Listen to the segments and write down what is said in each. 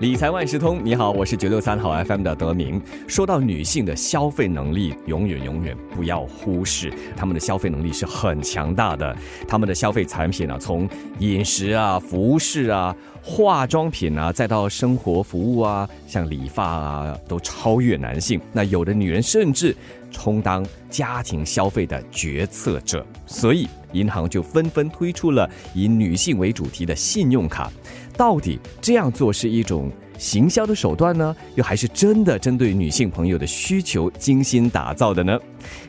理财万事通，你好，我是九六三号 FM 的德明。说到女性的消费能力，永远永远不要忽视，她们的消费能力是很强大的。她们的消费产品啊，从饮食啊、服饰啊、化妆品啊，再到生活服务啊，像理发啊，都超越男性。那有的女人甚至充当家庭消费的决策者，所以银行就纷纷推出了以女性为主题的信用卡。到底这样做是一种行销的手段呢，又还是真的针对女性朋友的需求精心打造的呢？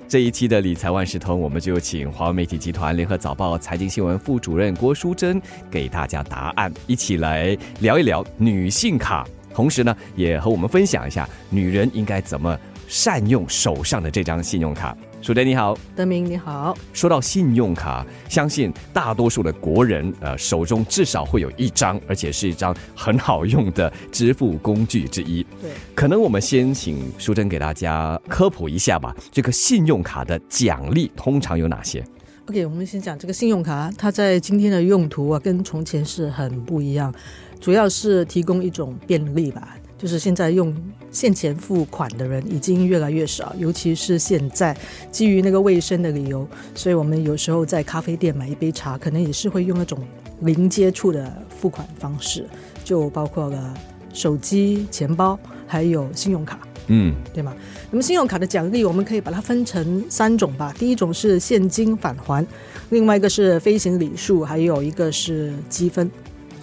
这一期的理财万事通，我们就请华为媒体集团联合早报财经新闻副主任郭淑珍给大家答案，一起来聊一聊女性卡，同时呢，也和我们分享一下女人应该怎么善用手上的这张信用卡。楚德你好，德明你好。说到信用卡，相信大多数的国人呃手中至少会有一张，而且是一张很好用的支付工具之一。对，可能我们先请淑珍给大家科普一下吧。这个信用卡的奖励通常有哪些？OK，我们先讲这个信用卡，它在今天的用途啊，跟从前是很不一样，主要是提供一种便利吧。就是现在用现钱付款的人已经越来越少，尤其是现在基于那个卫生的理由，所以我们有时候在咖啡店买一杯茶，可能也是会用那种零接触的付款方式，就包括了手机、钱包还有信用卡，嗯，对吗？那么信用卡的奖励，我们可以把它分成三种吧。第一种是现金返还，另外一个是飞行礼数，还有一个是积分。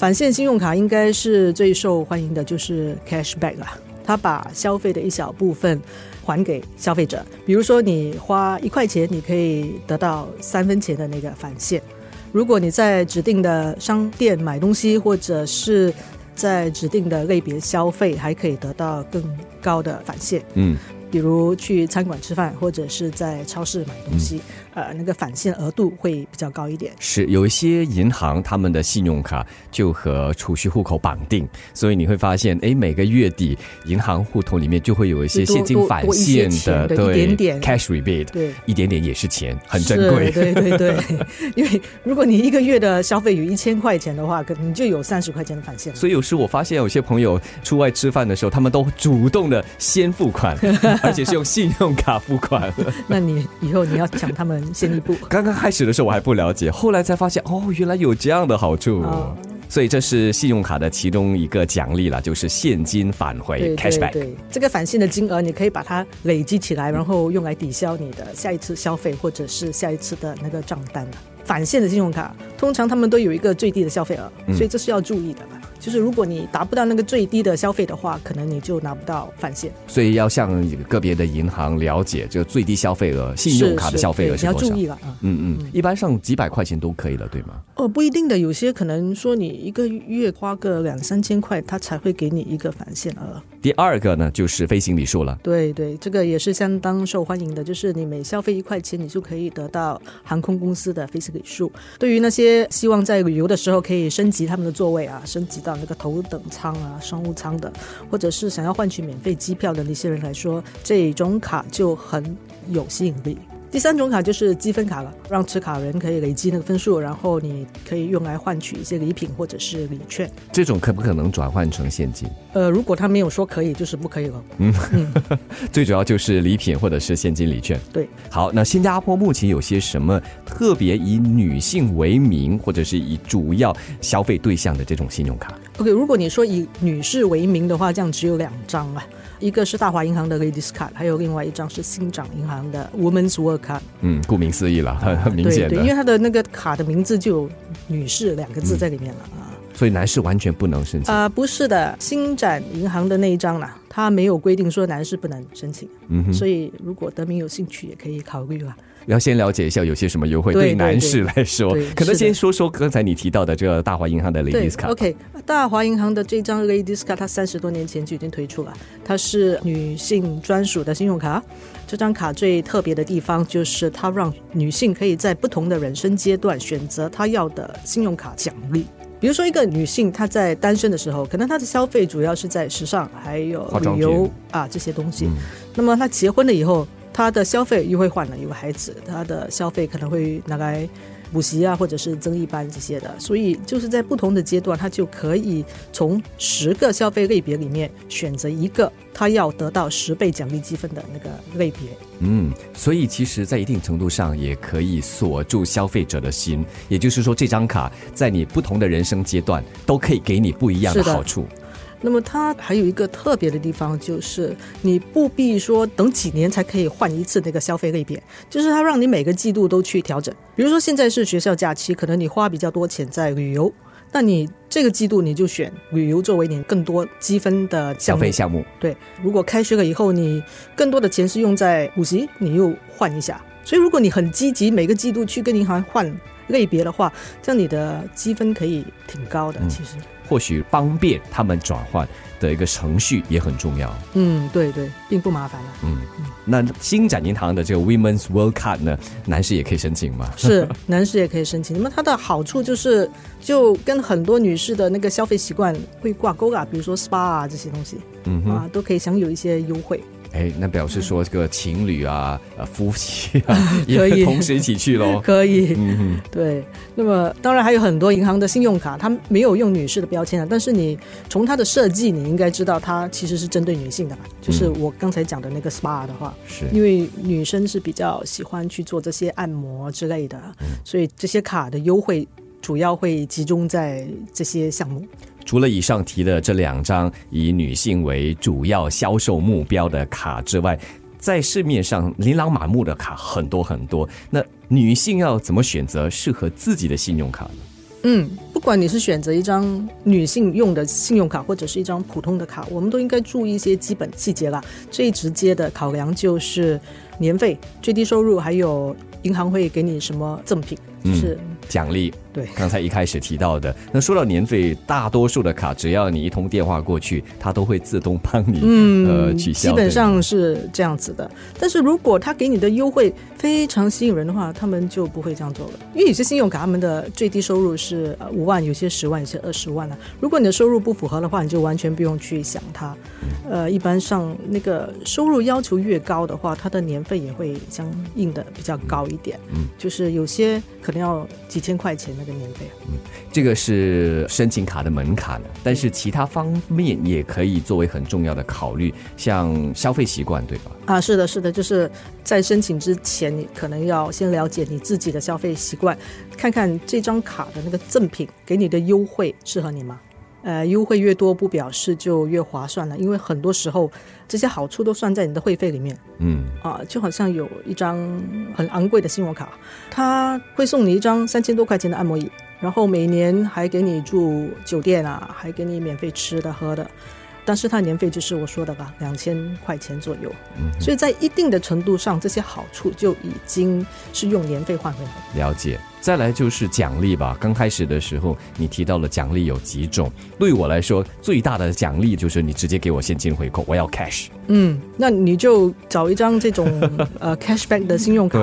返现信用卡应该是最受欢迎的，就是 cashback 了。它把消费的一小部分还给消费者，比如说你花一块钱，你可以得到三分钱的那个返现。如果你在指定的商店买东西，或者是在指定的类别消费，还可以得到更高的返现。嗯。比如去餐馆吃饭，或者是在超市买东西，呃，那个返现额度会比较高一点。是有一些银行他们的信用卡就和储蓄户口绑定，所以你会发现，哎，每个月底银行户头里面就会有一些现金返现的，对，一点点 cash rebate，对，一点点也是钱，很珍贵。对对对，因为如果你一个月的消费有一千块钱的话，可能就有三十块钱的返现。所以有时我发现有些朋友出外吃饭的时候，他们都主动的先付款。而且是用信用卡付款，那你以后你要抢他们先一步。刚刚开始的时候我还不了解，后来才发现哦，原来有这样的好处。所以这是信用卡的其中一个奖励了，就是现金返回 cashback。对，这个返现的金额你可以把它累积起来，然后用来抵消你的下一次消费或者是下一次的那个账单返现的信用卡通常他们都有一个最低的消费额，所以这是要注意的。就是如果你达不到那个最低的消费的话，可能你就拿不到返现。所以要向个别的银行了解这个最低消费额，信用卡的消费额是多少？你要注意了啊。嗯嗯，一般上几百块钱都可以了，对吗？哦，不一定的，有些可能说你一个月花个两三千块，他才会给你一个返现额。第二个呢，就是飞行礼数了。对对，这个也是相当受欢迎的，就是你每消费一块钱，你就可以得到航空公司的飞行礼数。对于那些希望在旅游的时候可以升级他们的座位啊，升级到那个头等。舱啊，商务舱的，或者是想要换取免费机票的那些人来说，这种卡就很有吸引力。第三种卡就是积分卡了，让持卡人可以累积那个分数，然后你可以用来换取一些礼品或者是礼券。这种可不可能转换成现金？呃，如果他没有说可以，就是不可以了。嗯，最主要就是礼品或者是现金礼券。对，好，那新加坡目前有些什么特别以女性为名，或者是以主要消费对象的这种信用卡？OK，如果你说以女士为名的话，这样只有两张啊。一个是大华银行的 Ladies Card，还有另外一张是新掌银行的 Women's Work Card。嗯，顾名思义了，很很明显的。对，因为它的那个卡的名字就有“女士”两个字在里面了啊。所以男士完全不能申请啊？不是的，星展银行的那一张啦，它没有规定说男士不能申请。嗯哼。所以如果德明有兴趣，也可以考虑了。要先了解一下有些什么优惠对男士来说，可能先说说刚才你提到的这个大华银行的 Ladies Card。OK，大华银行的这张 Ladies Card，它三十多年前就已经推出了，它是女性专属的信用卡。这张卡最特别的地方就是它让女性可以在不同的人生阶段选择她要的信用卡奖励。比如说，一个女性她在单身的时候，可能她的消费主要是在时尚还有旅游啊这些东西。那么她结婚了以后。他的消费又会换了，有个孩子，他的消费可能会拿来补习啊，或者是增一班这些的，所以就是在不同的阶段，他就可以从十个消费类别里面选择一个，他要得到十倍奖励积分的那个类别。嗯，所以其实，在一定程度上也可以锁住消费者的心，也就是说，这张卡在你不同的人生阶段都可以给你不一样的是的好处。那么它还有一个特别的地方，就是你不必说等几年才可以换一次那个消费类别，就是它让你每个季度都去调整。比如说现在是学校假期，可能你花比较多钱在旅游，那你这个季度你就选旅游作为你更多积分的消费项目，对，如果开学了以后，你更多的钱是用在补习，你又换一下。所以如果你很积极，每个季度去跟银行换类别的话，这样你的积分可以挺高的。其实，或许方便他们转换的一个程序也很重要。嗯，对对，并不麻烦了。嗯，那新展银行的这个 Women's World Card 呢，男士也可以申请吗？是，男士也可以申请。那么它的好处就是，就跟很多女士的那个消费习惯会挂钩啊，比如说 SPA 啊这些东西嗯，啊，都可以享有一些优惠。哎，那表示说这个情侣啊、呃夫妻啊，可以。也同时一起去喽。可以，嗯，对，那么当然还有很多银行的信用卡，它没有用女士的标签啊，但是你从它的设计，你应该知道它其实是针对女性的吧？就是我刚才讲的那个 SPA 的话，是。因为女生是比较喜欢去做这些按摩之类的，所以这些卡的优惠主要会集中在这些项目。除了以上提的这两张以女性为主要销售目标的卡之外，在市面上琳琅满目的卡很多很多。那女性要怎么选择适合自己的信用卡呢？嗯，不管你是选择一张女性用的信用卡，或者是一张普通的卡，我们都应该注意一些基本细节啦。最直接的考量就是年费、最低收入，还有银行会给你什么赠品，就是、奖励，对。刚才一开始提到的。那说到年费，大多数的卡只要你一通电话过去，它都会自动帮你、嗯呃取消。基本上是这样子的。但是如果他给你的优惠非常吸引人的话，他们就不会这样做了。因为有些信用卡他们的最低收入是呃五万，有些十万，有些二十万啊。如果你的收入不符合的话，你就完全不用去想它。呃，一般上那个收入要求越高的话，它的年费也会相应的比较高一点。嗯，就是有些可能要几千块钱那个年费。嗯这个是申请卡的门槛了，但是其他方面也可以作为很重要的考虑，像消费习惯，对吧？啊，是的，是的，就是在申请之前，你可能要先了解你自己的消费习惯，看看这张卡的那个赠品给你的优惠适合你吗？呃，优惠越多，不表示就越划算了，因为很多时候这些好处都算在你的会费里面嗯，啊。就好像有一张很昂贵的信用卡，他会送你一张三千多块钱的按摩椅，然后每年还给你住酒店啊，还给你免费吃的喝的。但是它年费就是我说的吧，两千块钱左右。所以在一定的程度上，这些好处就已经是用年费换回来的。了解。再来就是奖励吧。刚开始的时候，你提到了奖励有几种，对我来说，最大的奖励就是你直接给我现金回扣，我要 cash。嗯，那你就找一张这种 呃 cashback 的信用卡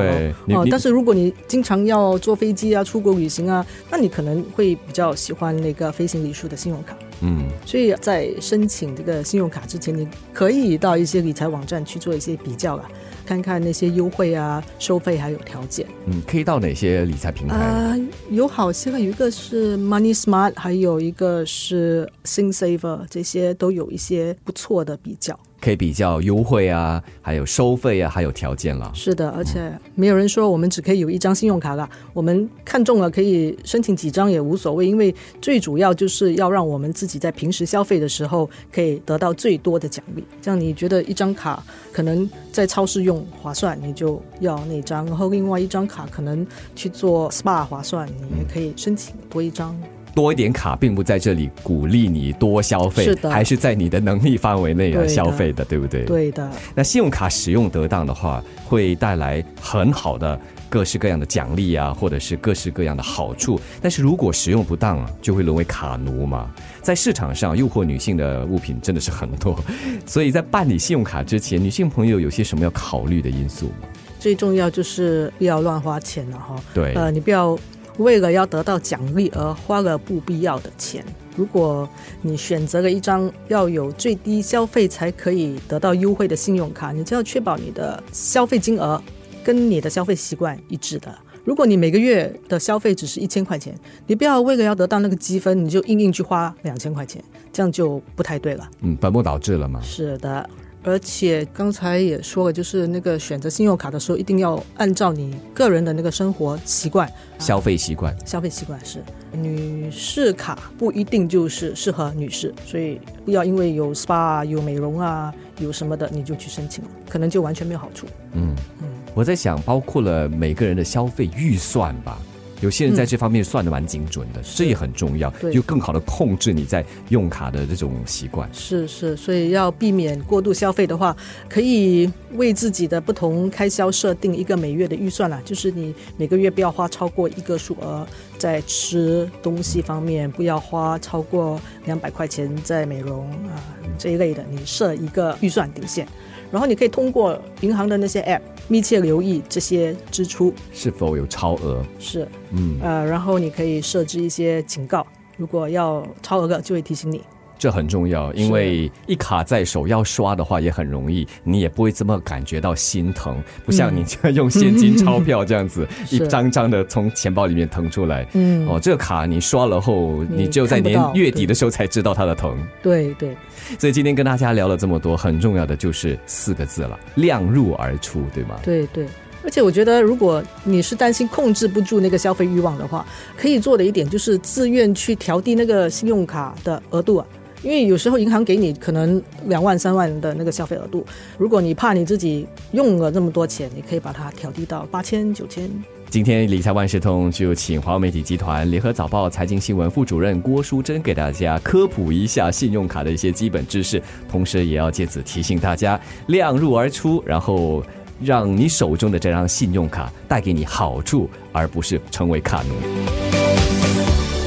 哦。但是如果你经常要坐飞机啊、出国旅行啊，那你可能会比较喜欢那个飞行里数的信用卡。嗯，所以在申请这个信用卡之前，你可以到一些理财网站去做一些比较啊，看看那些优惠啊、收费还有条件。嗯，可以到哪些理财平台？啊、有好些个，有一个是 Money Smart，还有一个是 Sing Saver，这些都有一些不错的比较。可以比较优惠啊，还有收费啊，还有条件了。是的，而且没有人说我们只可以有一张信用卡啦，我们看中了可以申请几张也无所谓，因为最主要就是要让我们自己在平时消费的时候可以得到最多的奖励。这样你觉得一张卡可能在超市用划算，你就要那张；然后另外一张卡可能去做 SPA 划算，你也可以申请多一张。多一点卡，并不在这里鼓励你多消费，是的还是在你的能力范围内啊消费的，对不对？。对的，那信用卡使用得当的话，会带来很好的各式各样的奖励啊，或者是各式各样的好处。但是如果使用不当啊，就会沦为卡奴嘛。在市场上诱惑女性的物品真的是很多，所以在办理信用卡之前，女性朋友有些什么要考虑的因素吗？最重要就是不要乱花钱了哈。对，呃，你不要为了要得到奖励而花了不必要的钱。如果你选择了一张要有最低消费才可以得到优惠的信用卡，你就要确保你的消费金额跟你的消费习惯一致的。如果你每个月的消费只是一千块钱，你不要为了要得到那个积分，你就硬硬去花两千块钱，这样就不太对了。嗯，本末倒置了嘛。是的。而且刚才也说了，就是那个选择信用卡的时候，一定要按照你个人的那个生活习惯、消费习惯。消费习惯是女士卡不一定就是适合女士，所以不要因为有 SPA、有美容啊、有什么的你就去申请，可能就完全没有好处。嗯嗯，我在想，包括了每个人的消费预算吧。有些人在这方面算的蛮精准的，这也很重要，就更好的控制你在用卡的这种习惯。是是，所以要避免过度消费的话，可以为自己的不同开销设定一个每月的预算啦。就是你每个月不要花超过一个数额在吃东西方面，不要花超过两百块钱在美容啊这一类的，你设一个预算底线。然后你可以通过银行的那些 App 密切留意这些支出是否有超额。是，嗯，呃，然后你可以设置一些警告，如果要超额的，就会提醒你。这很重要，因为一卡在手要刷的话也很容易，你也不会这么感觉到心疼，不像你用现金钞票这样子 一张张的从钱包里面腾出来。嗯，哦，这个卡你刷了后，你就在年月底的时候才知道它的疼。对对，所以今天跟大家聊了这么多，很重要的就是四个字了：量入而出，对吗？对对，而且我觉得，如果你是担心控制不住那个消费欲望的话，可以做的一点就是自愿去调低那个信用卡的额度啊。因为有时候银行给你可能两万三万的那个消费额度，如果你怕你自己用了那么多钱，你可以把它调低到八千九千。今天理财万事通就请华为媒体集团联合早报财经新闻副主任郭淑珍给大家科普一下信用卡的一些基本知识，同时也要借此提醒大家量入而出，然后让你手中的这张信用卡带给你好处，而不是成为卡奴。